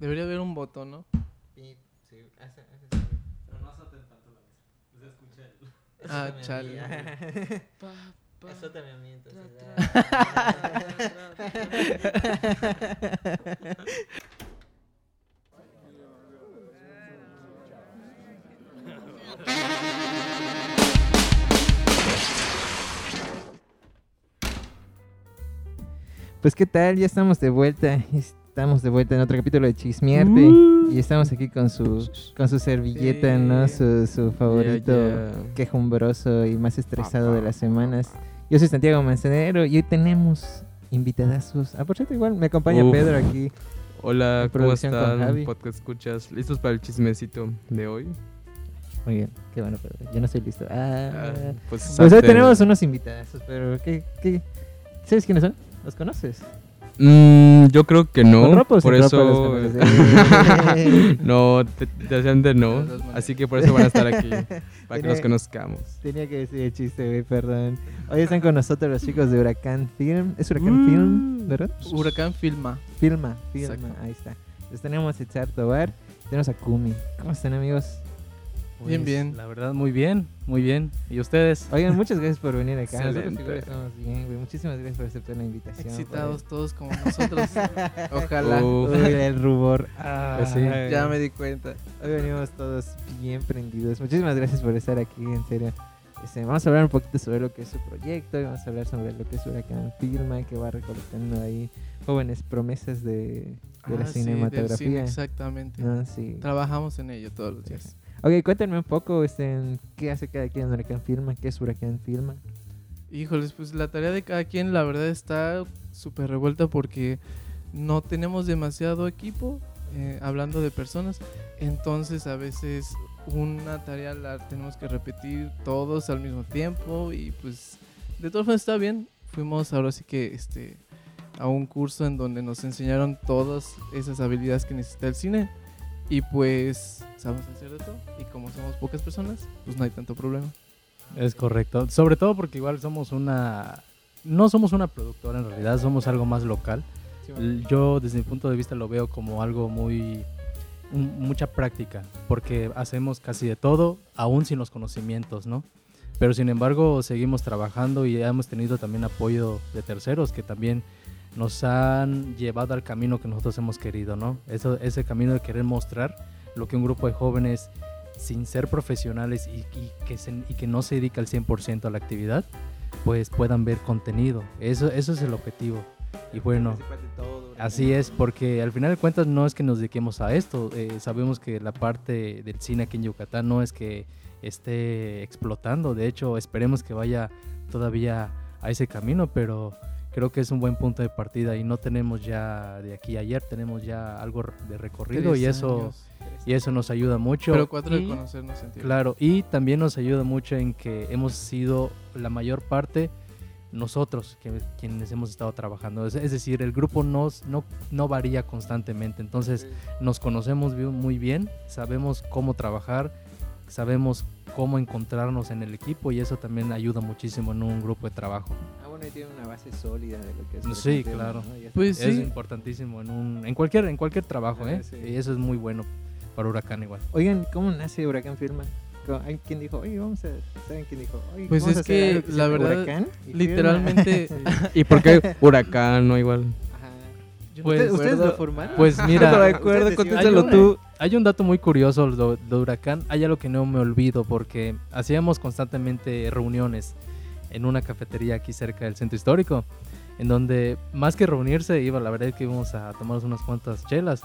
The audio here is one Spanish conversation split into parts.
Debería haber un botón, ¿no? Pip, sí, hace- hace. Pero no azoten tanto la mesa. Se escucha el... Ah, chale. pa. Azótame a mí, entonces. tra. Pues qué tal, ya estamos de vuelta. Estamos de vuelta en otro capítulo de Chismiarte. Y estamos aquí con su con su servilleta, ¿no? Su, su favorito Yeah, yeah. quejumbroso y más estresado de las semanas. Yo soy Santiago Manzanero y hoy tenemos invitadazos. Ah, por cierto, igual me acompaña Uf. Pedro aquí. Hola, ¿cómo están? Podcast escuchas. ¿Listos para el chismecito de hoy? Muy bien, qué bueno, Pedro. Yo no estoy listo. Ah, Ah, pues pues hoy tenemos unos invitadazos, pero ¿qué, qué? ¿Sabes quiénes son? ¿Los conoces? Mm, yo creo que no. ¿Con ropa o por eso. no, te- desgraciadamente no. Así que por eso van a estar aquí. Para que los conozcamos. Tenía que decir el chiste, güey, perdón. Hoy están con nosotros los chicos de Huracán Film. ¿Es Huracán Mm. Film, verdad? Huracán Filma. Filma, filma, Exacto. ahí está. Entonces tenemos a Itzar Tobar, tenemos a Kumi. ¿Cómo están, amigos? Bien, Pues, bien. La verdad, muy bien, muy bien. ¿Y ustedes? Oigan, muchas gracias por venir acá. Nosotros Excelente. estamos bien, güey. Muchísimas gracias por aceptar la invitación. Excitados todos como nosotros. Ojalá. Uf. Uy, el rubor. Pues sí. Ya me di cuenta. Hoy venimos todos bien prendidos. Muchísimas gracias por estar aquí, en serio. Este, vamos a hablar un poquito sobre lo que es su proyecto, y vamos a hablar sobre lo que es Huracán Filma, que va recolectando ahí jóvenes promesas de, de la Ah, sí, del cinematografía. cine, exactamente. No, sí. Trabajamos en ello todos los días. Ok, cuéntenme un poco este, qué hace cada quien en Huracán Filma, qué es Huracán Filma. Híjoles, pues la tarea de cada quien la verdad está súper revuelta porque no tenemos demasiado equipo, eh, hablando de personas, entonces a veces una tarea la tenemos que repetir todos al mismo tiempo y pues de todas formas está bien. Fuimos ahora sí que este a un curso en donde nos enseñaron todas esas habilidades que necesita el cine y pues sabemos hacer de todo y como somos pocas personas, pues no hay tanto problema. Es correcto. Sobre todo porque igual somos una... No somos una productora en realidad, somos algo más local. Yo desde mi punto de vista lo veo como algo muy... mucha práctica, porque hacemos casi de todo, aún sin los conocimientos, ¿no? Pero sin embargo seguimos trabajando y hemos tenido también apoyo de terceros que también nos han llevado al camino que nosotros hemos querido, ¿no? Eso, ese camino de querer mostrar lo que un grupo de jóvenes sin ser profesionales y, que, no se dedica al 100% a la actividad, pues puedan ver contenido. Eso, eso es el objetivo. Y bueno, así es, porque al final de cuentas no es que nos dediquemos a esto. eh, sabemos que la parte del cine aquí en Yucatán no es que esté explotando. De hecho, esperemos que vaya todavía a ese camino, pero creo que es un buen punto de partida y no tenemos ya de aquí a ayer, tenemos ya algo de recorrido y eso, años. y eso nos ayuda mucho. Pero cuatro de conocernos, entiendo. Claro, y también nos ayuda mucho en que hemos sido la mayor parte nosotros que, quienes hemos estado trabajando. Es, es decir, el grupo nos, no, no varía constantemente, entonces nos conocemos muy bien, sabemos cómo trabajar, sabemos cómo encontrarnos en el equipo y eso también ayuda muchísimo en un grupo de trabajo. Ah, bueno, y tiene una base sólida de lo que es. Sí, Filma, claro. ¿no? Ya Pues Es sí, importantísimo en, un, en, cualquier, en cualquier trabajo, Ah, ¿eh? sí. Y eso es muy bueno para Huracán igual. Oigan, ¿cómo nace Huracán Firma? Hay ¿Quién dijo? Oye, vamos a... ¿Saben quién dijo? Oye, Pues vamos a es hacer que, algo la verdad, Huracán y literalmente- ¿Y por qué huracán? No igual. No Pues- ¿Ustedes, ustedes lo formaron? Pues No mira, me acuerdo, contéstalo tú. Hay un dato muy curioso de, de Huracán. Hay algo que no me olvido porque hacíamos constantemente reuniones en una cafetería aquí cerca del centro histórico. En donde más que reunirse, iba, la verdad es que íbamos a tomarnos unas cuantas chelas.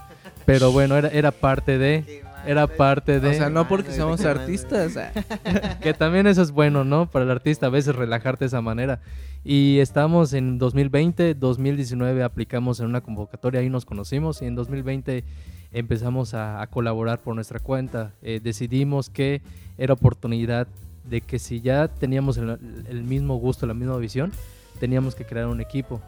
Pero bueno, era, era parte de. Era parte de. O sea, no porque madre. artistas. ah. Que también eso es bueno, ¿no? Para el artista a veces relajarte de esa manera. Y estamos en 2020, 2019 aplicamos en una convocatoria, ahí nos conocimos y en 2020 empezamos a, colaborar por nuestra cuenta. Eh, decidimos que era oportunidad de que si ya teníamos el, mismo gusto, la misma visión, teníamos que crear un equipo.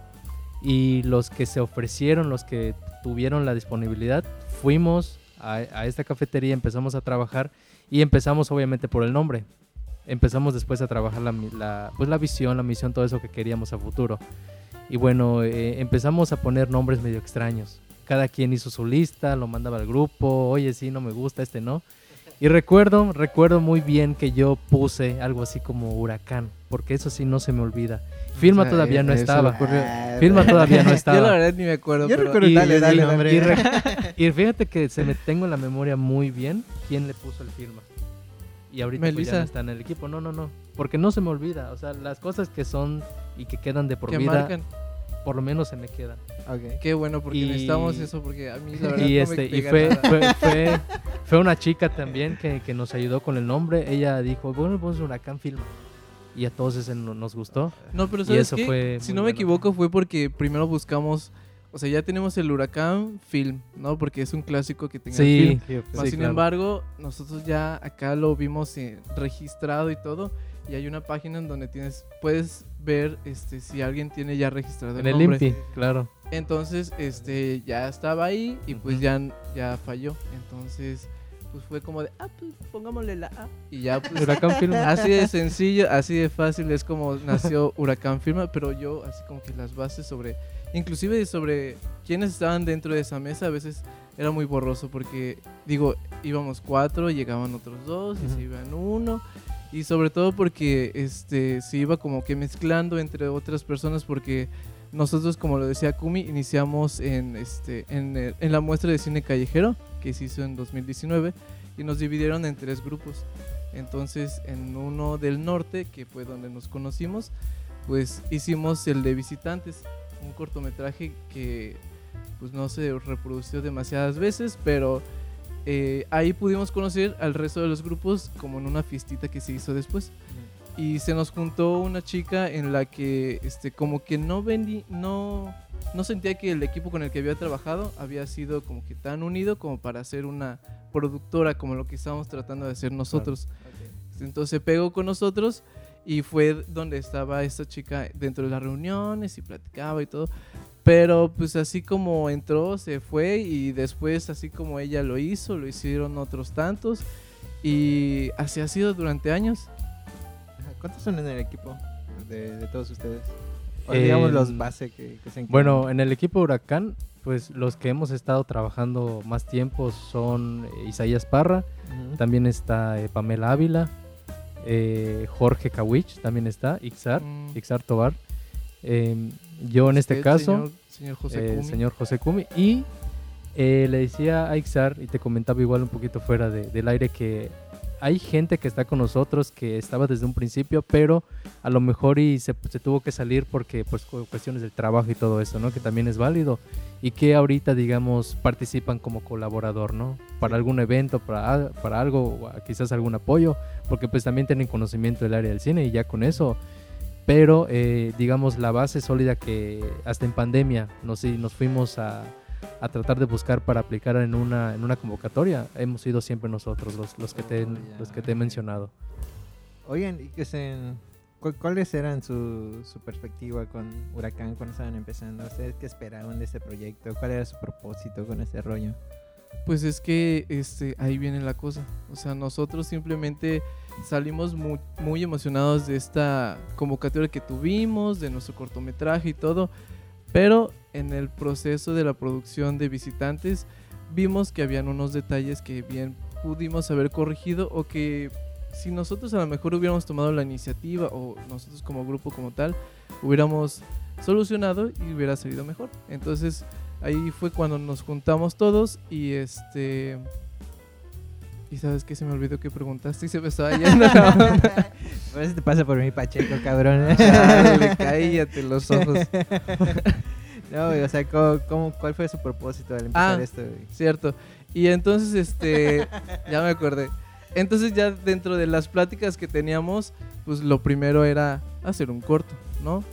Y los que se ofrecieron, los que tuvieron la disponibilidad, fuimos a, esta cafetería, empezamos a trabajar y empezamos obviamente por el nombre. Empezamos después a trabajar la, pues la visión, la misión, todo eso que queríamos a futuro. Y bueno, eh, empezamos a poner nombres medio extraños. Cada quien hizo su lista, lo mandaba al grupo, oye, sí, no me gusta, este no. Y recuerdo, recuerdo muy bien que yo puse algo así como huracán, porque eso sí no se me olvida. Firma O sea, todavía no estaba. ocurrió. Firma todavía no Yo la estaba. verdad ni me acuerdo. Yo pero- recuerdo- Y, Dale, dale, y- hombre. y re- y fíjate que se me tengo en la memoria muy bien quién le puso el firma. Y ahorita pues, ya no está en el equipo. No, no, no. Porque no se me olvida. O sea, las cosas que son y que quedan de por que vida, marcan. Por lo menos se me quedan. Ok. Qué bueno, porque Y- necesitamos eso, porque a mí la verdad Y, no este, me y fue, fue, fue, fue una chica también que, que nos ayudó con el nombre. Ella dijo, bueno, pues Huracán Film. Y a todos ese no- nos gustó. No, pero y ¿sabes eso qué? fue Si no me bueno. equivoco fue porque primero buscamos, o sea, ya tenemos el Huracán Film, ¿no? Porque es un clásico que tenga Sí, film. sí, Más sin claro. embargo, nosotros ya acá lo vimos eh, registrado y todo, y hay una página en donde tienes puedes ver este si alguien tiene ya registrado En el el nombre. Claro. Entonces, este ya estaba ahí y pues ya ya falló. Entonces, pues fue como de, ah, pues pongámosle la A y ya pues Huracán Film. Así de sencillo, así de fácil es como nació Huracán Firma, pero yo así como que las bases sobre, inclusive sobre quiénes estaban dentro de esa mesa, a veces era muy borroso porque, digo, íbamos cuatro, llegaban otros dos y se iban uno, y sobre todo porque este se iba como que mezclando entre otras personas porque nosotros, como lo decía Kumi, iniciamos en, este, en, el- en la muestra de cine callejero que se hizo en 2019 y nos dividieron en tres grupos. Entonces, en uno del norte, que fue donde nos conocimos, pues hicimos el de visitantes, un cortometraje que pues no se reprodució demasiadas veces, pero eh, ahí pudimos conocer al resto de los grupos como en una fiestita que se hizo después. Y se nos juntó una chica en la que este como que no vendí, no no sentía que el equipo con el que había trabajado había sido como que tan unido como para hacer una productora como lo que estábamos tratando de hacer nosotros. Entonces se pegó con nosotros y fue donde estaba esta chica dentro de las reuniones y platicaba y todo. Pero pues así como entró, se fue y después así como ella lo hizo, lo hicieron otros tantos y así ha sido durante años. ¿Cuántos son en el equipo de, de todos ustedes? O Eh, digamos los base que, que se. Bueno, en el equipo Huracán, pues los que hemos estado trabajando más tiempo son eh, Isaías Parra, también está eh, Pamela Ávila, eh, Jorge Kawich también está, Ixar, Mm. Ixar Tobar. Em, yo en este Usted, caso, señor, señor José eh, Kumi. señor José Kumi, y eh, le decía a Ixar, y te comentaba igual un poquito fuera de- del aire, que hay gente que está con nosotros que estaba desde un principio, pero a lo mejor y se, se tuvo que salir porque pues cu- cuestiones del trabajo y todo eso, ¿no? Que también es válido y que ahorita digamos participan como colaborador, ¿no? Para algún evento, para, al- para algo, quizás algún apoyo, porque pues también tienen conocimiento del área del cine y ya con eso. Pero eh, digamos la base sólida que hasta en pandemia nos, nos fuimos a, a tratar de buscar para aplicar en una, en una convocatoria, hemos sido siempre nosotros los, los, que, te, Oh, ya. los que te he mencionado. Oigan, ¿y qué se, cu- ¿cuáles eran su, su perspectiva con Huracán cuando estaban empezando? ¿Ustedes qué esperaban de este proyecto? ¿Cuál era su propósito con este rollo? Pues es que este, ahí viene la cosa. O sea, nosotros simplemente salimos muy, emocionados de esta convocatoria que tuvimos, de nuestro cortometraje y todo. Pero en el proceso de la producción de visitantes vimos que habían unos detalles que bien pudimos haber corregido o que si nosotros a lo mejor hubiéramos tomado la iniciativa o nosotros como grupo como tal hubiéramos solucionado y hubiera salido mejor. Entonces ahí fue cuando nos juntamos todos y este y sabes que se me olvidó que preguntaste y se me estaba yendo la onda. A veces te pasa por mi Pacheco, cabrón. Chale, cállate los ojos. no, güey, o sea, ¿cómo, cómo- cuál fue su propósito al empezar Ah. esto? güey? Cierto. Y entonces, este, ya me acordé. Entonces ya dentro de las pláticas que teníamos, pues lo primero era hacer un corto, ¿no?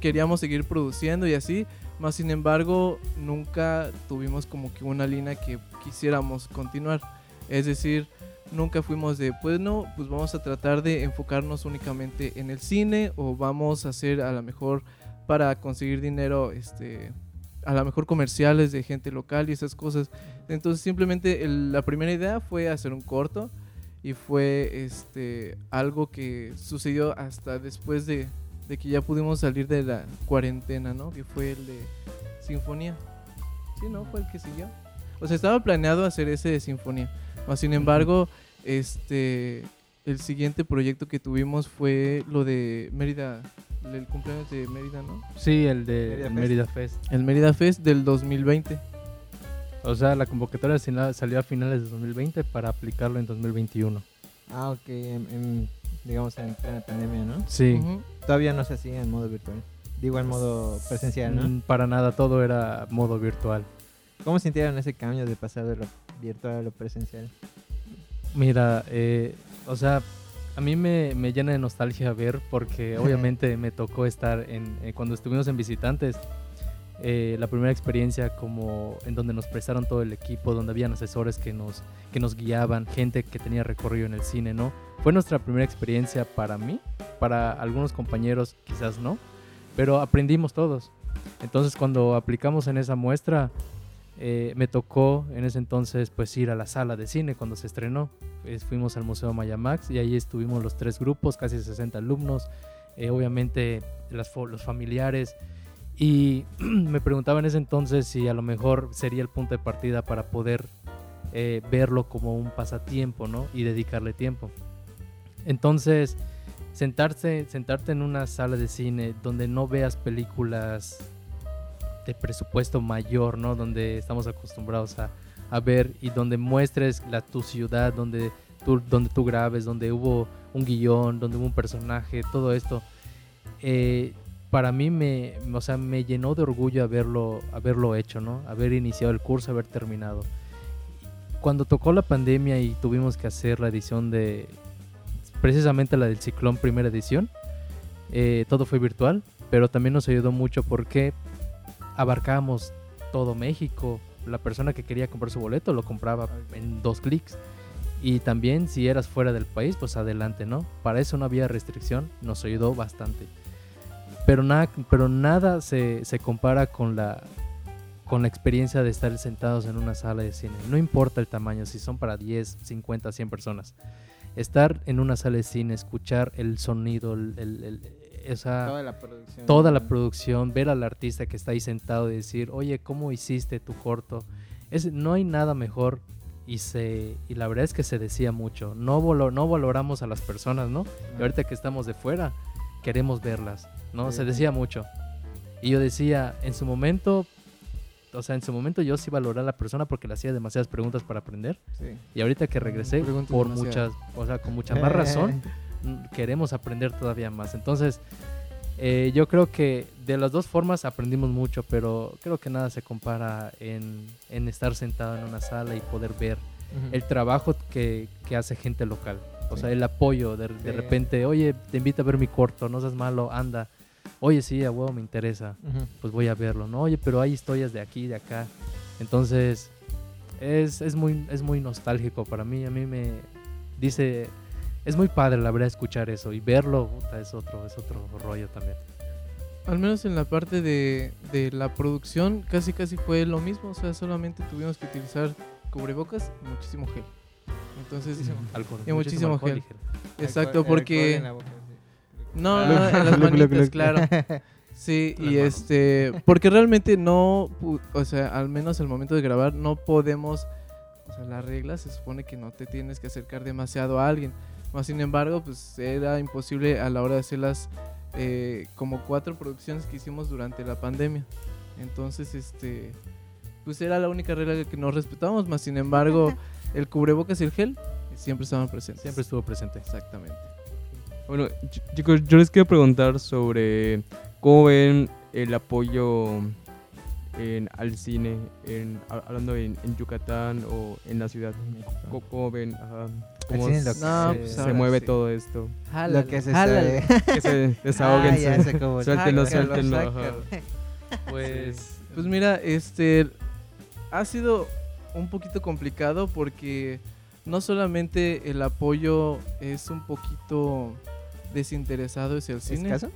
Queríamos seguir produciendo y así, más sin embargo, nunca tuvimos como que una línea que quisiéramos continuar. Es decir, nunca fuimos de, pues no, pues vamos a tratar de enfocarnos únicamente en el cine o vamos a hacer a lo mejor para conseguir dinero, este, a lo mejor comerciales de gente local y esas cosas. Entonces simplemente la primera idea fue hacer un corto y fue este algo que sucedió hasta después de, de que ya pudimos salir de la cuarentena, ¿no? Que fue el de Sinfonía. Sí, no, fue el que siguió. O sea, estaba planeado hacer ese de sinfonía. Mas, sin embargo, este el siguiente proyecto que tuvimos fue lo de Mérida, el cumpleaños de Mérida, ¿no? Sí, el de Mérida el Fest. Mérida Fest. El Mérida Fest del 2020. O sea, la convocatoria salió a finales de 2020 para aplicarlo en 2021. Ah, ok, en, en, digamos en plena pandemia, ¿no? Sí. Todavía no se hacía en modo virtual. Digo, en modo presencial, ¿no? Mm, Para nada, todo era modo virtual. ¿Cómo sintieron ese cambio de pasar de lo virtual a lo presencial? Mira, eh, o sea, a mí me, me llena de nostalgia ver porque obviamente me tocó estar en, eh, cuando estuvimos en visitantes, eh, la primera experiencia como en donde nos prestaron todo el equipo, donde habían asesores que nos, que nos guiaban, gente que tenía recorrido en el cine, ¿no? Fue nuestra primera experiencia para mí, para algunos compañeros quizás no, pero aprendimos todos. Entonces cuando aplicamos en esa muestra, eh, me tocó en ese entonces pues ir a la sala de cine cuando se estrenó. Fuimos al Museo Mayamax y ahí estuvimos los tres grupos, casi 60 alumnos, eh, obviamente los familiares. Y me preguntaba en ese entonces si a lo mejor sería el punto de partida para poder eh, verlo como un pasatiempo, ¿no? Y dedicarle tiempo. Entonces, sentarse, sentarte en una sala de cine donde no veas películas de presupuesto mayor, ¿no? Donde estamos acostumbrados a, a ver y donde muestres la, tu ciudad, donde tú, donde tú grabes, donde hubo un guion, donde hubo un personaje, todo esto. eh, para mí me, o sea, me llenó de orgullo haberlo, haberlo hecho, ¿no? Haber iniciado el curso, haber terminado. Cuando tocó la pandemia y tuvimos que hacer la edición de, precisamente la del Ciclón primera edición, eh, todo fue virtual, pero también nos ayudó mucho porque abarcábamos todo México. La persona que quería comprar su boleto lo compraba en dos clics. Y también si eras fuera del país, pues adelante, ¿no? Para eso no había restricción, nos ayudó bastante. Pero nada, pero nada se, se compara con la, con la experiencia de estar sentados en una sala de cine. No importa el tamaño, si son para 10, 50, 100 personas. Estar en una sala de cine, escuchar el sonido, el, el- el- esa, la producción. toda la producción, ver al artista que está ahí sentado y decir, oye, ¿cómo hiciste tu corto? Es, no hay nada mejor y, se, y la verdad es que se decía mucho, no, no valoramos a las personas, ¿no? Y ahorita que estamos de fuera, queremos verlas, ¿no? Sí. Se decía mucho. Y yo decía, en su momento, o sea, en su momento yo sí valoraba a la persona porque le hacía demasiadas preguntas para aprender. Sí. Y ahorita que regresé, por demasiado. muchas, o sea, con mucha más razón, queremos aprender todavía más. Entonces, eh, yo creo que de las dos formas aprendimos mucho, pero creo que nada se compara en, en estar sentado en una sala y poder ver el trabajo que, que hace gente local. O Sí. sea, el apoyo de, repente, oye, te invito a ver mi corto, no seas malo, anda. Oye, sí, a huevo me interesa, pues voy a verlo, ¿no? Oye, pero hay historias de aquí, de acá. Entonces, es, es, muy, es muy nostálgico para mí. A mí me dice, es muy padre la verdad escuchar eso y verlo, puta, es otro, es otro rollo también. Al menos en la parte de, de la producción, casi casi fue lo mismo. O sea, solamente tuvimos que utilizar cubrebocas y muchísimo gel. Entonces, Alcohol, Y muchísimo alcohol gel. y gel. exacto, porque... en la boca, sí. No, no, en las manitas, claro. Sí, Las y manos. este, porque realmente no, o sea, al menos al momento de grabar no podemos, o sea, la regla se supone que no te tienes que acercar demasiado a alguien. Más sin embargo, pues era imposible a la hora de hacer las eh, como cuatro producciones que hicimos durante la pandemia. Entonces, este, pues era la única regla que no respetamos. Más sin embargo, el cubrebocas y el gel siempre estaban presentes. Siempre estuvo presente. Exactamente. Bueno, ch- chicos, yo les quiero preguntar sobre cómo ven el apoyo en, al cine, en, ha- hablando en, en Yucatán o en la ciudad. ¿Cómo, cómo ven? Ajá, ¿Cómo se. No, pues se mueve sí. todo esto? Lo que se Jálale. Que se Ah, sé cómo- Suéltenlo, Sácalo, suéltenlo. Pues, Pues mira, este ha sido un poquito complicado porque no solamente el apoyo es un poquito desinteresado hacia el cine. ¿Escaso?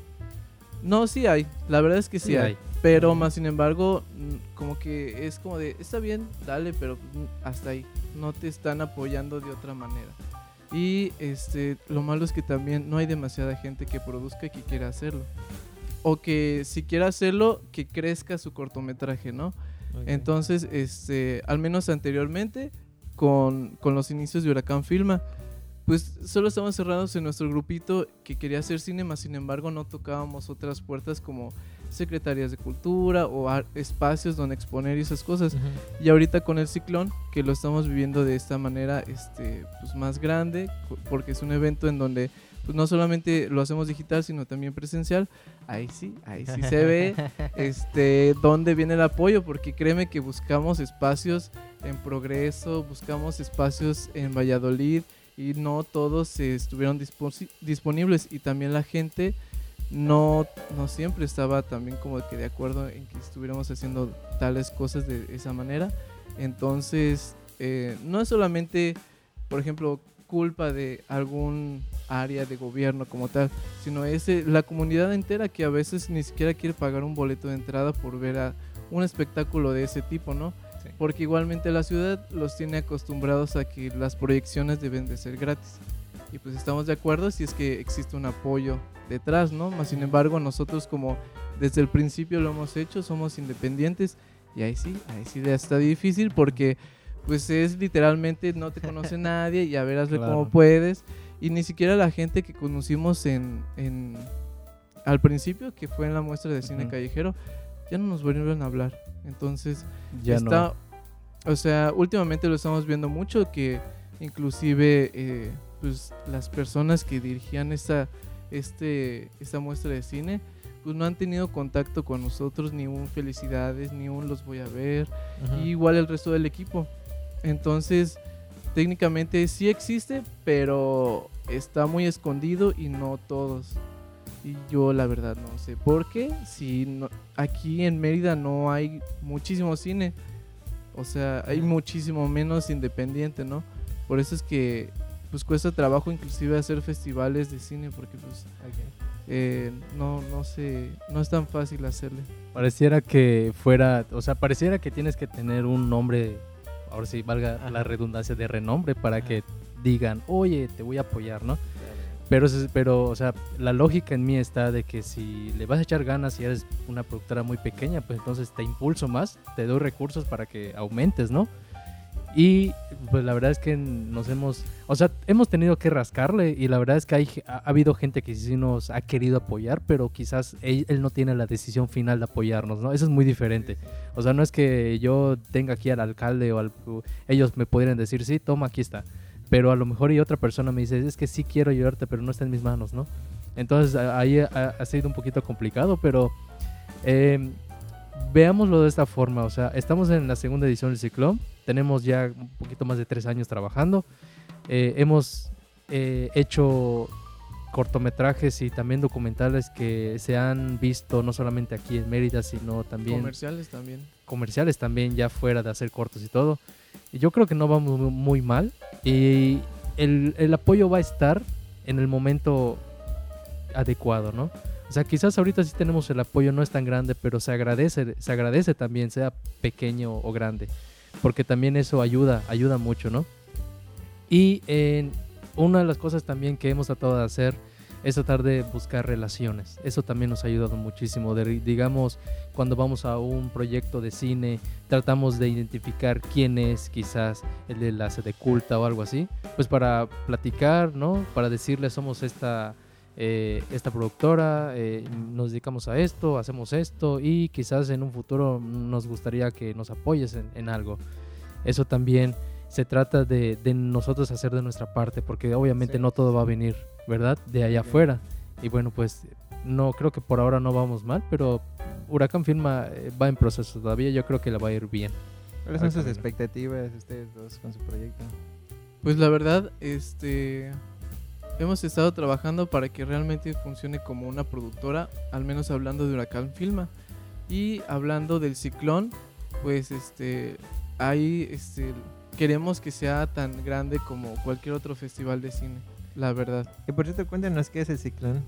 No, sí hay, la verdad es que sí, sí hay. hay. Pero más sin embargo, mm, como que es como de, está bien, dale, pero hasta ahí. No te están apoyando de otra manera. Y este, lo malo es que también no hay demasiada gente que produzca y que quiera hacerlo. O que si quiera hacerlo, que crezca su cortometraje, ¿no? Ok. Entonces, este, al menos anteriormente, con, con los inicios de Huracán Filma, pues solo estábamos cerrados en nuestro grupito que quería hacer cine, más sin embargo no tocábamos otras puertas como secretarías de cultura o espacios donde exponer y esas cosas. Y ahorita con el ciclón, que lo estamos viviendo de esta manera este, pues más grande, porque es un evento en donde pues no solamente lo hacemos digital, sino también presencial. Ahí sí, ahí sí se ve este, dónde viene el apoyo, porque créeme que buscamos espacios en progreso, buscamos espacios en Valladolid y no todos estuvieron disponibles y también la gente no, no siempre estaba también como que de acuerdo en que estuviéramos haciendo tales cosas de esa manera. Entonces, eh, no es solamente, por ejemplo, culpa de algún área de gobierno como tal, sino es eh, la comunidad entera que a veces ni siquiera quiere pagar un boleto de entrada por ver a un espectáculo de ese tipo, ¿no? Sí. Porque igualmente la ciudad los tiene acostumbrados a que las proyecciones deben de ser gratis. Y pues estamos de acuerdo si es que existe un apoyo detrás, ¿no? Más sin embargo, nosotros como desde el principio lo hemos hecho, somos independientes y ahí sí, ahí sí ya está difícil porque pues es literalmente no te conoce nadie y a ver hazle Claro. como puedes y ni siquiera la gente que conocimos en, en al principio que fue en la muestra de cine Ujú. callejero ya no nos volvieron a hablar entonces Ya está, no. o sea, últimamente lo estamos viendo mucho que inclusive eh, pues las personas que dirigían esta, este, esta muestra de cine pues no han tenido contacto con nosotros, ni un felicidades, ni un los voy a ver, y igual el resto del equipo. Entonces, técnicamente sí existe, pero está muy escondido y no todos. Y yo la verdad no sé por qué. Si no- aquí en Mérida no hay muchísimo cine, o sea, hay muchísimo menos independiente, ¿no? Por eso es que pues cuesta trabajo inclusive hacer festivales de cine porque pues eh, no no sé, no es tan fácil hacerle. Pareciera que fuera, o sea, pareciera que tienes que tener un nombre, ahora sí valga Ajá. la redundancia de renombre para Ajá. que digan, oye, te voy a apoyar, ¿no? Pero, pero, o sea, la lógica en mí está de que si le vas a echar ganas y eres una productora muy pequeña, pues entonces te impulso más, te doy recursos para que aumentes, ¿no? Y pues la verdad es que nos hemos, o sea, hemos tenido que rascarle y la verdad es que hay, ha, ha habido gente que sí nos ha querido apoyar, pero quizás él, él no tiene la decisión final de apoyarnos, ¿no? Eso es muy diferente. O sea, no es que yo tenga aquí al alcalde o al... Ellos me pudieran decir, sí, toma, aquí está. Pero a lo mejor y otra persona me dice, es que sí quiero ayudarte, pero no está en mis manos, ¿no? Entonces ahí ha, ha sido un poquito complicado, pero eh, veámoslo de esta forma. O sea, estamos en la segunda edición del Ciclón, tenemos ya un poquito más de tres años trabajando, eh, hemos eh, hecho cortometrajes y también documentales que se han visto no solamente aquí en Mérida, sino también Comerciales también. comerciales también ya fuera de hacer cortos y todo. Y yo creo que no vamos mu- muy mal y el, el apoyo va a estar en el momento adecuado, ¿no? O sea, quizás ahorita sí tenemos el apoyo, no es tan grande, pero se agradece, se agradece también, sea pequeño o grande, porque también eso ayuda, ayuda mucho, ¿no? Y en una de las cosas también que hemos tratado de hacer es tratar de buscar relaciones. Eso también nos ha ayudado muchísimo. De, digamos, cuando vamos a un proyecto de cine, tratamos de identificar quién es quizás el de la sede culta o algo así, pues para platicar, ¿no? Para decirle somos esta, eh, esta productora, eh, nos dedicamos a esto, hacemos esto y quizás en un futuro nos gustaría que nos apoyes en, en algo. Eso también se trata de, de nosotros hacer de nuestra parte, porque obviamente Sí. no todo va a venir, ¿verdad? De allá Bien. afuera. Y bueno, pues no creo que por ahora no vamos mal, pero Huracán Firma eh, va en proceso todavía. Yo creo que la va a ir bien. ¿Cuáles son sus Camino. expectativas de ustedes dos con su proyecto? Pues la verdad, este hemos estado trabajando para que realmente funcione como una productora, al menos hablando de Huracán Filma. Y hablando del ciclón, pues este ahí este queremos que sea tan grande como cualquier otro festival de cine, la verdad. Y por cierto, cuéntanos qué es el ciclón.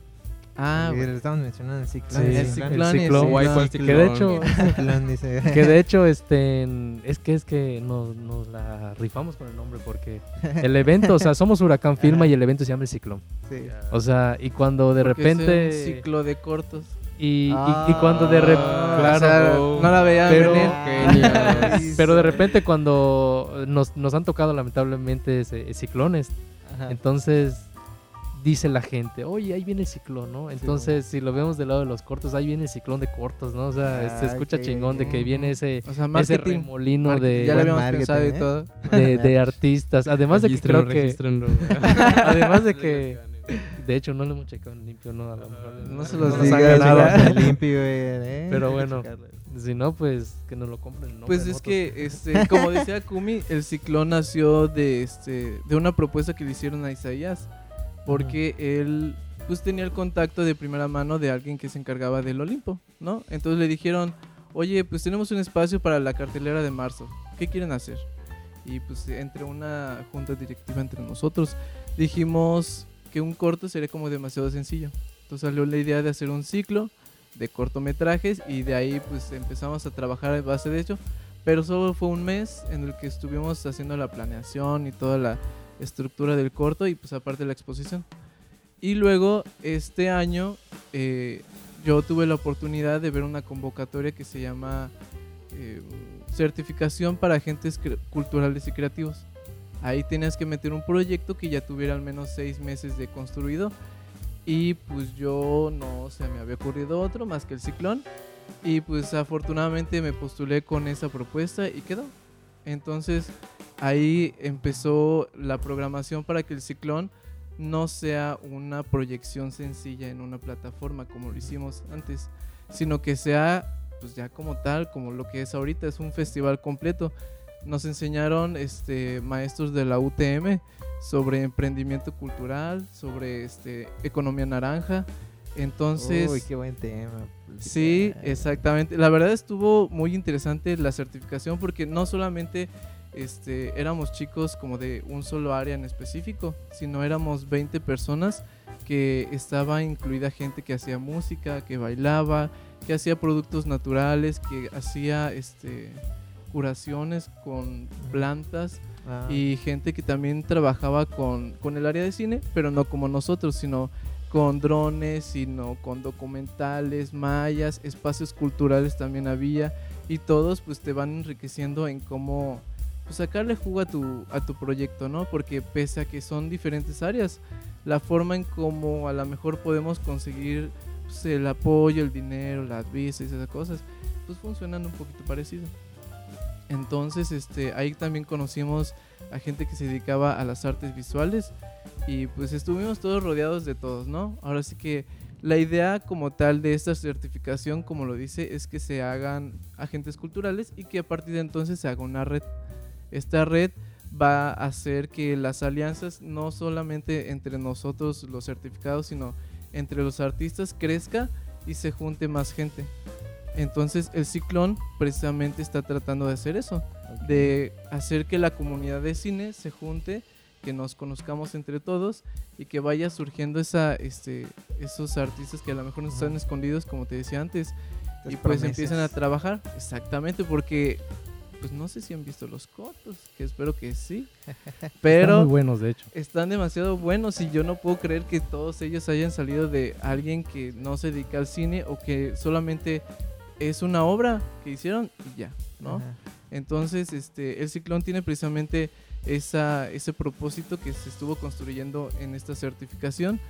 Ah, le estamos mencionando el ciclón. Sí, el el ciclón, ciclón, y el guay, ciclón. ¿cuál Que de hecho, El ciclón, dice. que de hecho, este, es que es que nos, nos la rifamos con el nombre porque el evento, o sea, somos Huracán Firma y el evento se llama el Ciclón. Sí. O sea, y cuando de Porque es un repente ciclo de cortos. Y, y- y cuando de repente... Ah, O sea, claro, no la veía Pero- venir. Pero de repente cuando nos, nos han tocado lamentablemente ese- ciclones, Ajá. entonces dice la gente, oye, ahí viene el ciclón, ¿no? Entonces, si lo vemos del lado de los cortos, ahí viene el ciclón de cortos, ¿no? O sea, se Ah, escucha chingón de que viene ese, O sea, ese remolino Marketing, de, ya lo habíamos marketing, pensado y ¿eh? todo. de, de artistas. Además de que creo que... Además de que... De hecho, no lo hemos checado en limpio, ¿no? A lo mejor No se no los digas, ganado. digas, limpio, eh, Pero bueno. Si no, pues que nos lo compren. ¿no? Pues es que, este, como decía Kumi, el ciclón nació de, este, de una propuesta que le hicieron a Isaías, porque él pues tenía el contacto de primera mano de alguien que se encargaba del Olimpo, ¿no? Entonces le dijeron, oye, pues tenemos un espacio para la cartelera de marzo, ¿qué quieren hacer? Y pues entre una junta directiva entre nosotros dijimos que un corto sería como demasiado sencillo. Entonces salió la idea de hacer un ciclo de cortometrajes y de ahí pues empezamos a trabajar en base de ello. Pero solo fue un mes en el que estuvimos haciendo la planeación y toda la estructura del corto y pues aparte la exposición. Y luego este año eh, yo tuve la oportunidad de ver una convocatoria que se llama eh, Certificación para Agentes Culturales y Creativos. Ahí tenías que meter un proyecto que ya tuviera al menos seis meses de construido. Y pues yo no se me había ocurrido otro más que el ciclón. Y pues afortunadamente me postulé con esa propuesta y quedó. Entonces ahí empezó la programación para que el ciclón no sea una proyección sencilla en una plataforma como lo hicimos antes, sino que sea pues ya como tal, como lo que es ahorita, es un festival completo. Nos enseñaron este maestros de la UTM sobre emprendimiento cultural, sobre este economía naranja. Entonces, Uy, qué buen tema. Sí, exactamente. La verdad estuvo muy interesante la certificación porque no solamente este, éramos chicos como de un solo área en específico, sino éramos 20 personas que estaba incluida gente que hacía música, que bailaba, que hacía productos naturales, que hacía este, curaciones con plantas Ah, y gente que también trabajaba con, con el área de cine, pero no como nosotros, sino con drones, sino con documentales, mayas, espacios culturales también había y todos pues te van enriqueciendo en cómo pues, sacarle jugo a tu, a tu proyecto, ¿no? Porque pese a que son diferentes áreas, la forma en cómo a lo mejor podemos conseguir pues, el apoyo, el dinero, las visas y esas cosas, pues funcionan un poquito parecido. Entonces, este, ahí también conocimos a gente que se dedicaba a las artes visuales y pues estuvimos todos rodeados de todos, ¿no? Ahora sí que la idea como tal de esta certificación, como lo dice, es que se hagan agentes culturales y que a partir de entonces se haga una red. Esta red va a hacer que las alianzas no solamente entre nosotros los certificados, sino entre los artistas crezca y se junte más gente. Entonces el ciclón precisamente está tratando de hacer eso, de hacer que la comunidad de cine se junte, que nos conozcamos entre todos y que vaya surgiendo esa, este, esos artistas que a lo mejor nos están escondidos, como te decía antes, y pues promesas. empiezan a trabajar. Exactamente, porque pues no sé si han visto los cortos, que espero que sí, Están pero muy buenos, de hecho. están demasiado buenos y yo no puedo creer que todos ellos hayan salido de alguien que no se dedica al cine o que solamente es una obra que hicieron y ya, ¿no? Ajá. Entonces, este, el ciclón tiene precisamente esa, ese propósito que se estuvo construyendo en esta certificación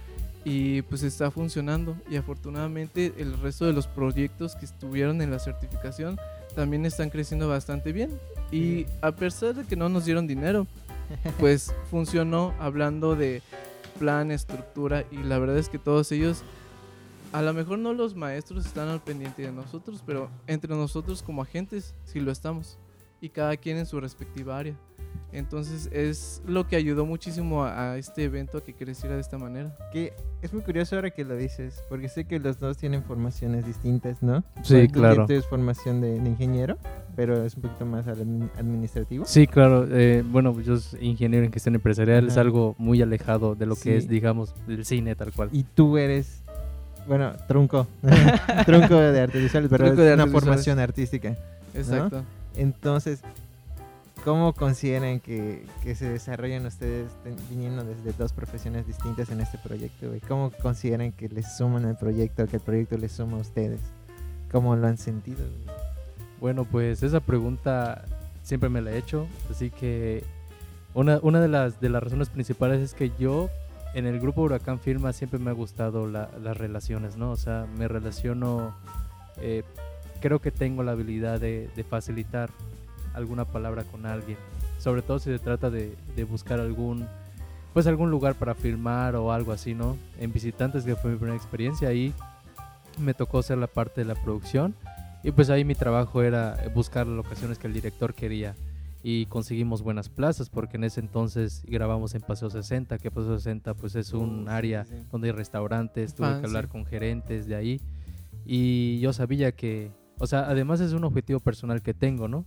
y pues está funcionando. Y afortunadamente el resto de los proyectos que estuvieron en la certificación también están creciendo bastante bien. Y a pesar de que no nos dieron dinero pues funcionó hablando de plan, estructura y la verdad es que todos ellos a lo mejor no los maestros están al pendiente de nosotros, pero entre nosotros como agentes sí lo estamos. Y cada quien en su respectiva área. Entonces es lo que ayudó muchísimo a, a este evento a que creciera de esta manera. Que es muy curioso ahora que lo dices, porque sé que los dos tienen formaciones distintas, ¿no? Sí, Bueno, tú claro. Tienes formación de, de ingeniero, pero es un poquito más admi- administrativo. Sí, claro. eh, bueno, pues yo soy ingeniero en gestión empresarial. Es Ajá. algo muy alejado de lo que Sí. es, digamos, el cine tal cual. Y tú eres, bueno, trunco, trunco de artes visuales, pero Trunco es de una visuales. formación artística. Exacto. Entonces, ¿cómo consideran que, que se desarrollan ustedes viniendo desde dos profesiones distintas en este proyecto? güey? ¿Cómo consideran que les suman al proyecto, que el proyecto les suma a ustedes? ¿Cómo lo han sentido? Bueno, pues esa pregunta siempre me la he hecho, así que una, una de, las, de las razones principales es que yo en el grupo Huracán Firma siempre me ha gustado la- las relaciones, ¿no? O sea, me relaciono, eh, creo que tengo la habilidad de, de facilitar alguna palabra con alguien, sobre todo si se trata de, de buscar algún, pues algún lugar para filmar o algo así, ¿no? En Visitantes, que fue mi primera experiencia, ahí me tocó ser la parte de la producción y pues ahí mi trabajo era buscar las locaciones que el director quería. Y conseguimos buenas plazas porque en ese entonces grabamos en Paseo 60, que Paseo 60 pues es un Uh, área sí, sí. donde hay restaurantes, tuve que Fancy. hablar con gerentes de ahí. Y yo sabía que, o sea, además es un objetivo personal que tengo, ¿no?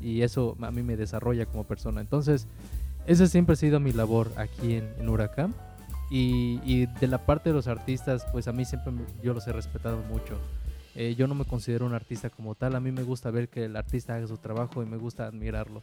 Y eso a mí me desarrolla como persona. Entonces, esa siempre ha sido mi labor aquí en, en Huracán. Y, y de la parte de los artistas, pues a mí siempre me- yo los he respetado mucho. Eh, yo no me considero un artista como tal, a mí me gusta ver que el artista haga su trabajo y me gusta admirarlo.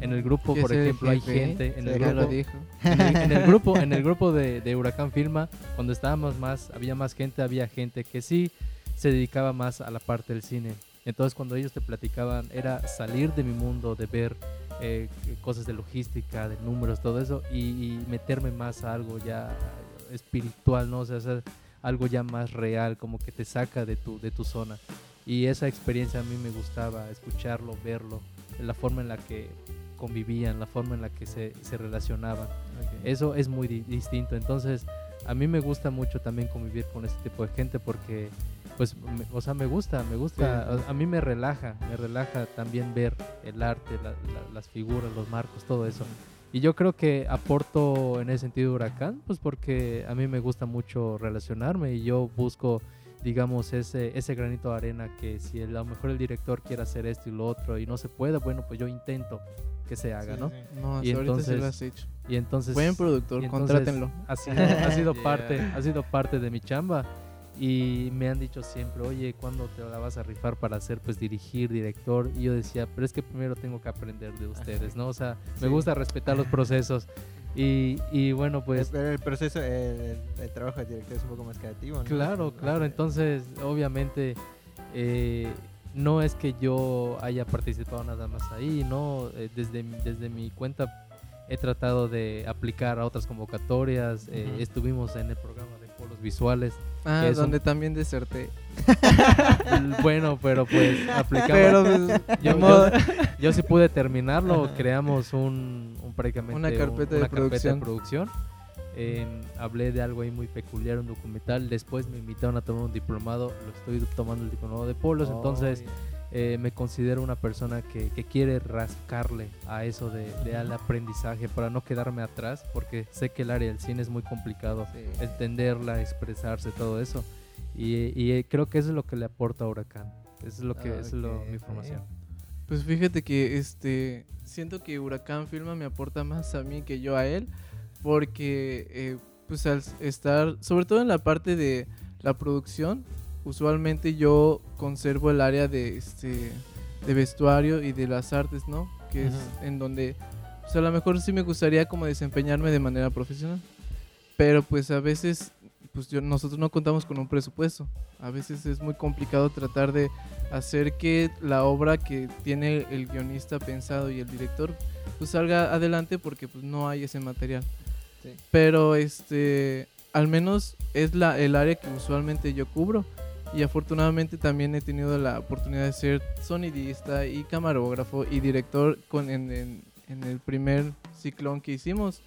En el grupo, por ejemplo, hay gente, en el grupo, dijo. en el, en el grupo, en el grupo de, de Huracán Filma, cuando estábamos más, había más gente, había gente que sí se dedicaba más a la parte del cine. Entonces cuando ellos te platicaban era salir de mi mundo, de ver eh, cosas de logística, de números, todo eso, y, y meterme más a algo ya espiritual, ¿no? O sea, hacer algo ya más real, como que te saca de tu, de tu zona. Y esa experiencia a mí me gustaba, escucharlo, verlo, la forma en la que convivían, la forma en la que se, se relacionaban. Eso es muy di- distinto. Entonces, a mí me gusta mucho también convivir con este tipo de gente porque, pues, me- o sea, me gusta, me gusta. Sí. A, a mí me relaja, me relaja también ver el arte, la- la- las figuras, los marcos, todo eso. Y yo creo que aporto en ese sentido Huracán, pues porque a mí me gusta mucho relacionarme y yo busco, digamos, ese, ese granito de arena que si el- a lo mejor el director quiere hacer esto y lo otro y no se puede, bueno, pues yo intento que se haga, Sí, ¿no? sí. No, Y ahorita sí lo entonces- has hecho. Y entonces... Buen productor, y entonces contrátenlo. Ha sido, ha sido Yeah. parte, ha sido parte de mi chamba. Y me han dicho siempre, oye, ¿cuándo te la vas a rifar para ser, pues, dirigir, director? Y yo decía, pero es que primero tengo que aprender de ustedes, ¿no? O sea, me gusta respetar los procesos. Y, y bueno, pues, Pero el proceso, el, el trabajo del director es un poco más creativo, ¿no? claro, claro. Entonces, obviamente, eh, no es que yo haya participado nada más ahí, ¿no? Eh, desde, mi- desde mi cuenta he tratado de aplicar a otras convocatorias. eh. Estuvimos en el programa de visuales. Ah, que un- donde también deserté. bueno, pero pues aplicamos. Pero pues, yo, sí pude terminarlo. Creamos un, un prácticamente Una un- carpeta de una producción. producción. Eh, hablé de algo ahí muy peculiar, un documental. Después me invitaron a tomar un diplomado. Lo estoy tomando el diplomado de polos. Entonces eh, me considero una persona que, que quiere rascarle a eso de, de al aprendizaje para no quedarme atrás, porque sé que el área del cine es muy complicado Sí. entenderla, expresarse, todo eso. Y, y, eh, creo que eso es lo que le aporta a Huracán. Eso es lo que eso es lo- mi formación. Pues fíjate que este siento que Huracán Filma me aporta más a mí que yo a él, porque eh, pues al estar, sobre todo en la parte de la producción, usualmente yo conservo el área de este de vestuario y de las artes, ¿no? Que es en donde pues a lo mejor sí me gustaría como desempeñarme de manera profesional, pero pues a veces pues yo, nosotros no contamos con un presupuesto. A veces es muy complicado tratar de hacer que la obra que tiene el guionista pensado y el director pues salga adelante porque pues no hay ese material. Sí. Pero este al menos es la el área que usualmente yo cubro y afortunadamente también he tenido la oportunidad de ser sonidista y camarógrafo y director con en, en- en el primer ciclón que hicimos.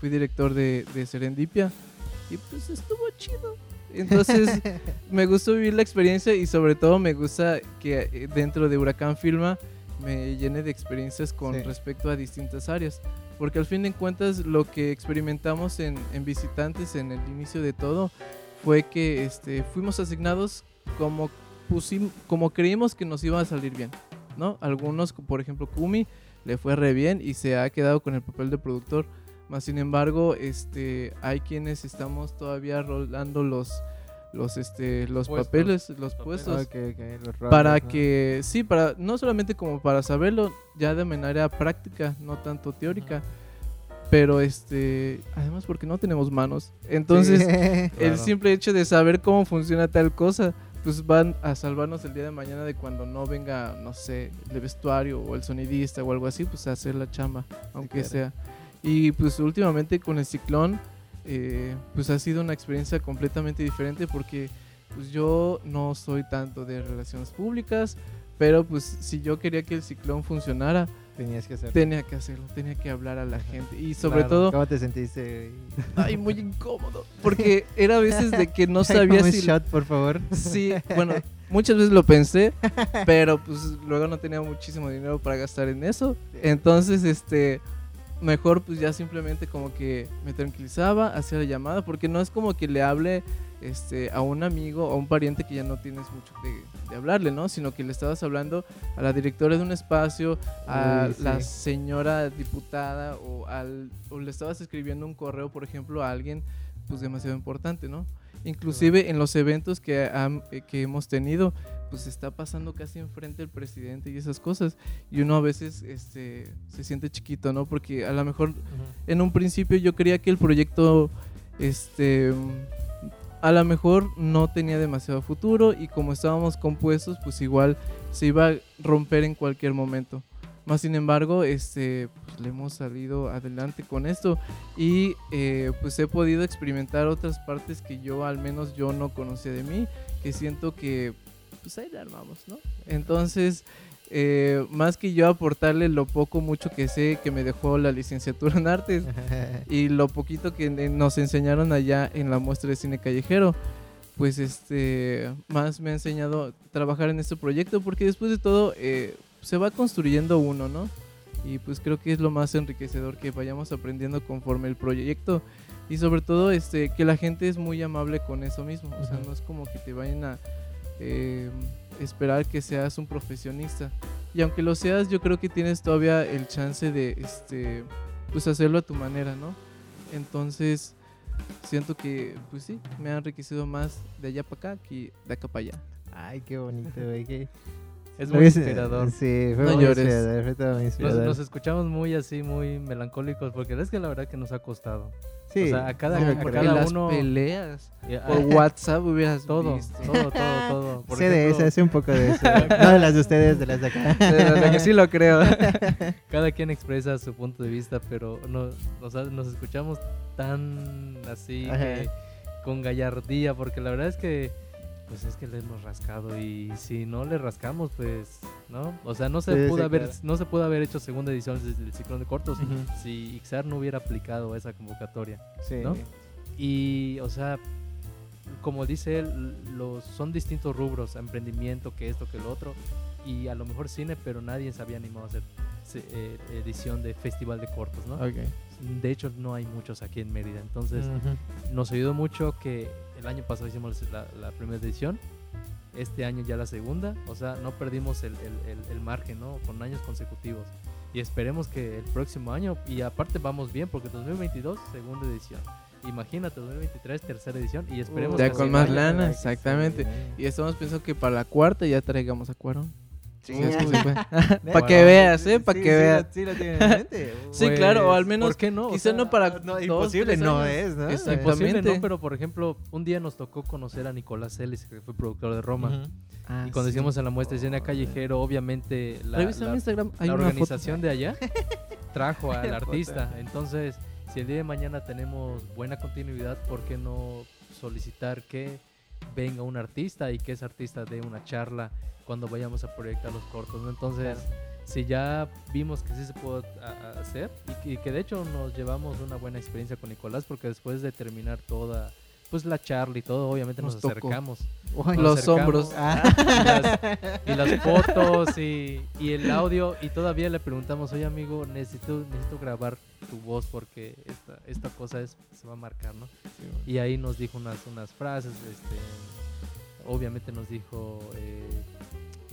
Fui director de, de Serendipia y pues estuvo chido. Entonces me gustó vivir la experiencia y sobre todo me gusta que eh, dentro de Huracán Filma me llene de experiencias con Sí. respecto a distintas áreas. Porque al fin de cuentas lo que experimentamos en, en visitantes en el inicio de todo fue que este, fuimos asignados como, pusim- como creímos que nos iba a salir bien. ¿no? Algunos, por ejemplo, Kumi le fue re bien y se ha quedado con el papel de productor. Más sin embargo, este, hay quienes estamos todavía rolando los, los este los Puestos. papeles, los Papeles. puestos los para ¿no? que sí, para no solamente como para saberlo ya de manera práctica, no tanto teórica, pero este además porque no tenemos manos. Entonces, Sí. el Claro. simple hecho de saber cómo funciona tal cosa, pues van a salvarnos el día de mañana de cuando no venga, no sé, el vestuario o el sonidista o algo así, pues a hacer la chamba, aunque claro. sea. Y pues últimamente con el ciclón, eh, pues ha sido una experiencia completamente diferente porque pues yo no soy tanto de relaciones públicas, pero pues si yo quería que el ciclón funcionara, Tenías que hacer. tenía que hacerlo, tenía que hablar a la gente y sobre Claro. todo ¿Cómo te sentiste? Ay, muy incómodo. Porque era a veces de que no sabía un si. shot, por favor. Sí, bueno, muchas veces lo pensé, pero pues luego no tenía muchísimo dinero para gastar en eso. Entonces, este. Mejor pues ya simplemente como que me tranquilizaba, hacía la llamada, porque no es como que le hable este, a un amigo o a un pariente que ya no tienes mucho de, de hablarle, ¿no? Sino que le estabas hablando a la directora de un espacio, a sí. la señora diputada o, al, o le estabas escribiendo un correo, por ejemplo, a alguien pues demasiado importante, ¿no? Inclusive en los eventos que, eh, que hemos tenido, pues está pasando casi enfrente el presidente y esas cosas. Y uno a veces este, se siente chiquito, ¿no? Porque a lo mejor en un principio yo creía que el proyecto, este, a lo mejor no tenía demasiado futuro y como estábamos compuestos, pues igual se iba a romper en cualquier momento. Más sin embargo, este, pues le hemos salido adelante con esto y eh, pues he podido experimentar otras partes que yo al menos yo no conocía de mí, que siento que pues ahí la armamos, ¿no? Entonces, eh, más que yo aportarle lo poco, mucho que sé que me dejó la licenciatura en artes y lo poquito que nos enseñaron allá en la muestra de cine callejero, pues este, más me ha enseñado trabajar en este proyecto porque después de todo eh, se va construyendo uno, ¿no? Y pues creo que es lo más enriquecedor que vayamos aprendiendo conforme el proyecto y sobre todo este que la gente es muy amable con eso mismo, o sea, no es como que te vayan a eh, esperar que seas un profesionista. Y aunque lo seas, yo creo que tienes todavía el chance de este pues hacerlo a tu manera, ¿no? Entonces, siento que pues sí, me ha enriquecido más de allá para acá que de acá para allá. Ay, qué bonito, güey. qué- Es muy hubiese- inspirador. Sí, fue No muy llores. inspirador. Fue todo muy Nos, inspirador. nos escuchamos muy así, muy melancólicos, porque es que la verdad que nos ha costado. Sí, o sea, a cada- a cada las uno- peleas Y, ah, por WhatsApp hubieras todo, visto. todo, todo, todo. Por sé de ejemplo, eso, sé un poco de eso. no de las de ustedes, de las de acá. De sí lo creo. cada quien expresa su punto de vista, pero no, o sea, nos escuchamos tan así que con gallardía, porque la verdad es que pues es que le hemos rascado y si no le rascamos, pues, ¿no? O sea, no se Sí, pudo sí, haber claro. no se pudo haber hecho segunda edición desde el ciclón de cortos si Ixar no hubiera aplicado esa convocatoria. Sí. ¿no? Y, o sea, como dice él, los, son distintos rubros, emprendimiento, que esto, que lo otro, y a lo mejor cine, pero nadie se había animado a hacer eh, edición de festival de cortos, ¿no? Ok. De hecho, no hay muchos aquí en Mérida, entonces Ujú. nos ayudó mucho que el año pasado hicimos la, la primera edición, este año ya la segunda, o sea, no perdimos el, el- el- el margen, ¿no? Con años consecutivos. Y esperemos que el próximo año, y aparte vamos bien, porque 2022, segunda edición. Imagínate, 2023, tercera edición, y esperemos Ya que con más lana, exactamente. Y estamos pensando que para la cuarta ya traigamos a Cuarón. Sí. Si es que se puede. Neta. Para que veas, ¿eh? Para Sí, que sí veas. Sí, lo tienen en mente. Sí, claro, o al Pues, menos ¿por qué no? O Quizá sea, no para No, dos, imposible no es, ¿no? Imposible, Exactamente. no, pero por ejemplo, un día nos tocó conocer a Nicolás Ellis, que fue productor de Roma. Ah, Y cuando sí. hicimos en la muestra de cine callejero, obviamente la, Revisa la- mi Instagram, hay la una organización de allá trajo al artista. Entonces, si el día de mañana tenemos buena continuidad, ¿por qué no solicitar que venga un artista y que ese artista dé una charla cuando vayamos a proyectar los cortos? ¿no? Entonces, si ya vimos que sí se puede hacer y que, y que de hecho nos llevamos una buena experiencia con Nicolás, porque después de terminar toda pues la charla y todo, obviamente nos, acercamos. Nos Los acercamos. hombros. Ah. y las, y las fotos y, y el audio y todavía le preguntamos, oye amigo, necesito, necesito grabar tu voz porque esta, esta cosa es, se va a marcar, ¿no? Y ahí nos dijo unas, unas frases, este, obviamente nos dijo eh,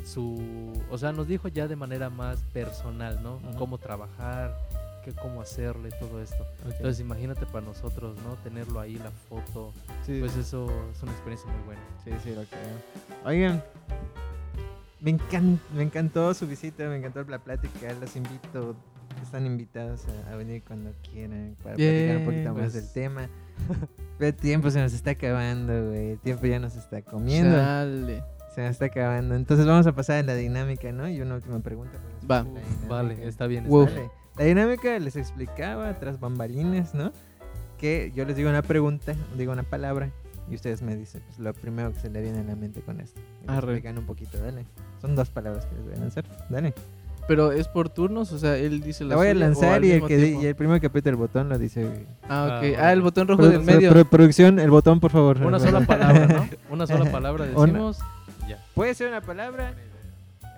su, o sea, nos dijo ya de manera más personal, ¿no? Cómo trabajar, qué, cómo hacerle, todo esto. Entonces imagínate para nosotros, ¿no? Tenerlo ahí, la foto, Sí, pues eso es una experiencia muy buena. sí, sí, lo creo. Oigan, me, encan- me encantó su visita, me encantó la plática. Los invito, están invitados a, a venir cuando quieran para platicar un poquito Bien, más pues. del tema. Pero el tiempo se nos está acabando, güey. El tiempo ya nos está comiendo. Chale. Se nos está acabando. Entonces vamos a pasar a la dinámica, ¿no? Y una última pregunta. Va. Vale, está bien. Está bien. La dinámica les explicaba tras bambalines, ¿no? Que yo les digo una pregunta, digo una palabra, y ustedes me dicen pues, lo primero que se le viene a la mente con esto. Y explican un poquito, dale. Son dos palabras que les voy a lanzar. Dale. Pero es por turnos, o sea, él dice la La voy a lanzar y el, que di- y el primero que aprieta el botón lo dice. Ah, ok. Ah, Ah, el botón rojo del medio. pro- producción, el botón, por favor. Una sola palabra, ¿no? Una sola palabra Una- decimos. Ya. Puede ser una palabra,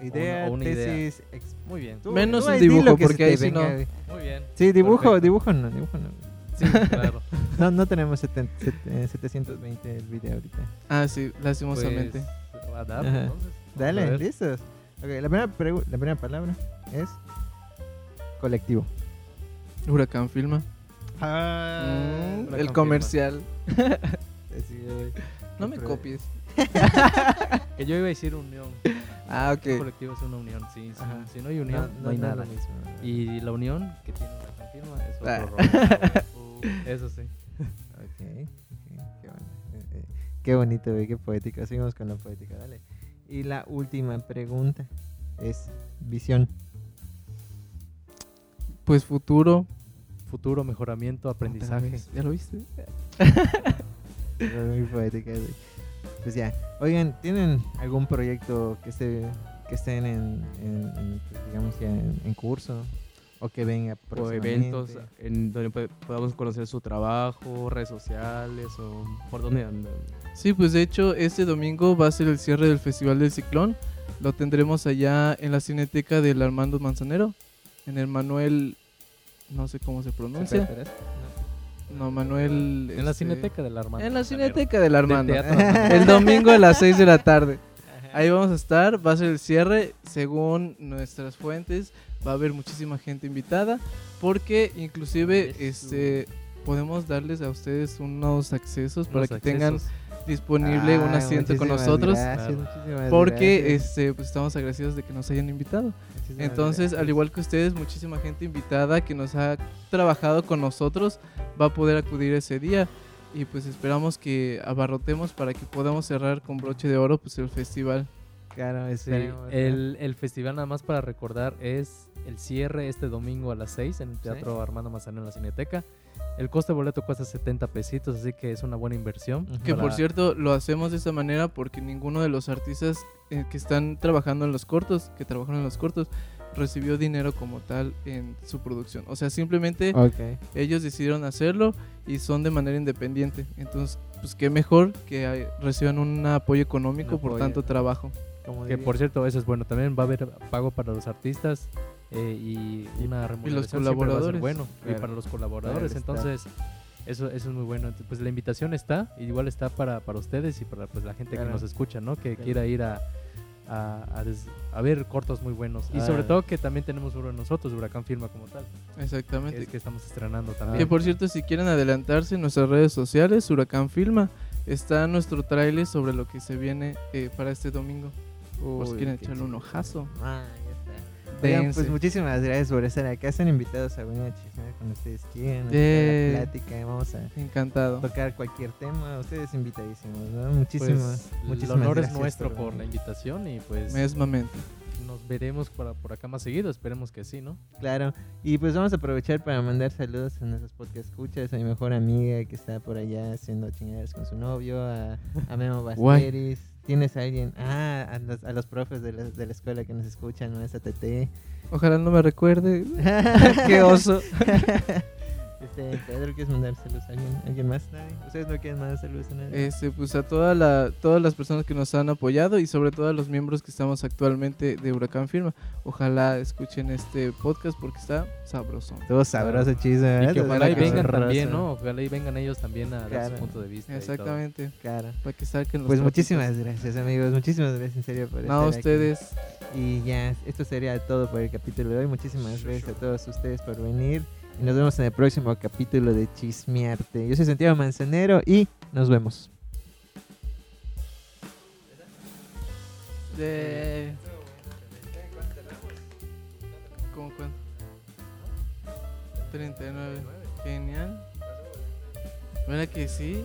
idea, o una idea. tesis. ex- Muy bien. tú- Menos tú un dibujo, porque ahí venga, no. Muy bien. Sí, dibujo, Perfecto. dibujo no, dibujo no. Sí, claro. No, no tenemos seten- set- eh, 720 el video ahorita. Ah, sí, lastimosamente. Pues, a dar, Ajá. entonces. Dale, listos. Ok, la primera, la primera palabra es colectivo. Huracán Filma. Mm, Huracán el Filma. comercial. No me copies. Que yo iba a decir unión. Ah, ok. colectivo es una unión, sí. sí. Si no hay unión, no, hay nada. lo mismo. Y la unión que tiene una firma es otro Ah. rollo. Uh, Eso sí. Ok, ok, qué bueno. Eh, eh, Qué bonito, qué poética. Seguimos con la poética, dale. Y la última pregunta es visión. Pues futuro. Futuro, mejoramiento, aprendizaje. ¿Ya lo viste? Muy poética. Pues ya. Oigan, ¿tienen algún proyecto que esté que estén en, en- en, digamos ya en, en curso o que venga o eventos en donde pod- podamos conocer su trabajo, redes sociales o por dónde andan. Sí, pues de hecho este domingo va a ser el cierre del Festival del Ciclón. Lo tendremos allá en la Cineteca del Armando Manzanero, en el Manuel, no sé cómo se pronuncia. No, Manuel. En la este, cineteca del Armando. En la. Cineteca del Armando. Teatro Armando. El domingo a las 6 de la tarde. Ahí vamos a estar, va a ser el cierre, según nuestras fuentes, va a haber muchísima gente invitada, porque inclusive Eso. este podemos darles a ustedes unos accesos para que tengan disponible un Ah, asiento con nosotros, gracias, porque gracias, este pues estamos agradecidos de que nos hayan invitado. Muchísimas Entonces, gracias. al igual que ustedes, muchísima gente invitada que nos ha trabajado con nosotros va a poder acudir ese día y pues esperamos que abarrotemos para que podamos cerrar con broche de oro pues el festival. Claro, Sí, el, el festival, nada más para recordar, es el cierre este domingo a las 6 en el Teatro Armando Manzanero en la Cineteca. El coste de boleto cuesta 70 pesitos, así que es una buena inversión. Que por cierto, lo hacemos de esta manera porque ninguno de los artistas eh, que están trabajando en los cortos, que trabajan en los cortos, recibió dinero como tal en su producción. O sea, simplemente ellos decidieron hacerlo y son de manera independiente. Entonces, pues qué mejor que eh, reciban un apoyo económico Un por tanto ¿no? trabajo. Como Que diría. por cierto, eso es bueno. También va a haber pago para los artistas eh, y una remuneración siempre va a ser colaboradores. bueno. Claro. Y para los colaboradores. Claro. Entonces, eso, eso es muy bueno. Entonces, Pues la invitación está, y igual está para, para ustedes y para pues, la gente Claro. que nos escucha, ¿no? Que Claro. quiera ir a, a, a des- a ver cortos muy buenos. Y Ah. sobre todo que también tenemos uno de nosotros, Huracán Firma como tal. Exactamente. Es que estamos estrenando Que también. por cierto, si quieren adelantarse en nuestras redes sociales, Huracán Filma, está nuestro tráiler sobre lo que se viene eh, para este domingo. Por si Uy, quieren echarle un ojazo. Ah, está. Oigan, pues muchísimas gracias por estar acá. Están invitados a venir a chismear con ustedes quieran. a Eh. la plática. Vamos a Encantado. tocar cualquier tema. Ustedes invitadísimos, ¿no? Muchísimas, Pues, muchísimas el honor es nuestro por la invitación y pues Mesmamente. nos veremos por, por acá más seguido. Esperemos que sí, ¿no? Claro. Y pues vamos a aprovechar para mandar saludos a nuestros podcast escuchas, a mi mejor amiga que está por allá haciendo chingaderas con su novio, a, a Memo. Basteris. ¿Tienes a alguien? Ah, a los, a los profes de la, de la escuela que nos escuchan, ¿no? Esa TT. Ojalá no me recuerde. Qué oso. Este, Pedro, ¿quieres mandar saludos a alguien, alguien más? ¿Nadie? ¿Ustedes no quieren mandar saludos a nadie? Este, pues a toda la, todas las personas que nos han apoyado y sobre todo a los miembros que estamos actualmente de Huracán Firma. Ojalá escuchen este podcast porque está sabroso. Todo sabroso, chido. Y ¿verdad? que ojalá y vengan sabroso. también, ¿no? Ojalá y vengan ellos también a dar su punto de vista. Exactamente. Claro. Para que saquen los Pues muchísimas gracias, amigos. Muchísimas gracias, en serio, por No, estar aquí. ustedes. Y ya, esto sería todo por el capítulo de hoy. Muchísimas gracias a todos ustedes por venir. Y nos vemos en el próximo capítulo de Chismearte. Yo soy Santiago Manzanero y nos vemos. De... ¿Cómo cuánto? 39. Genial. ¿Verdad que sí?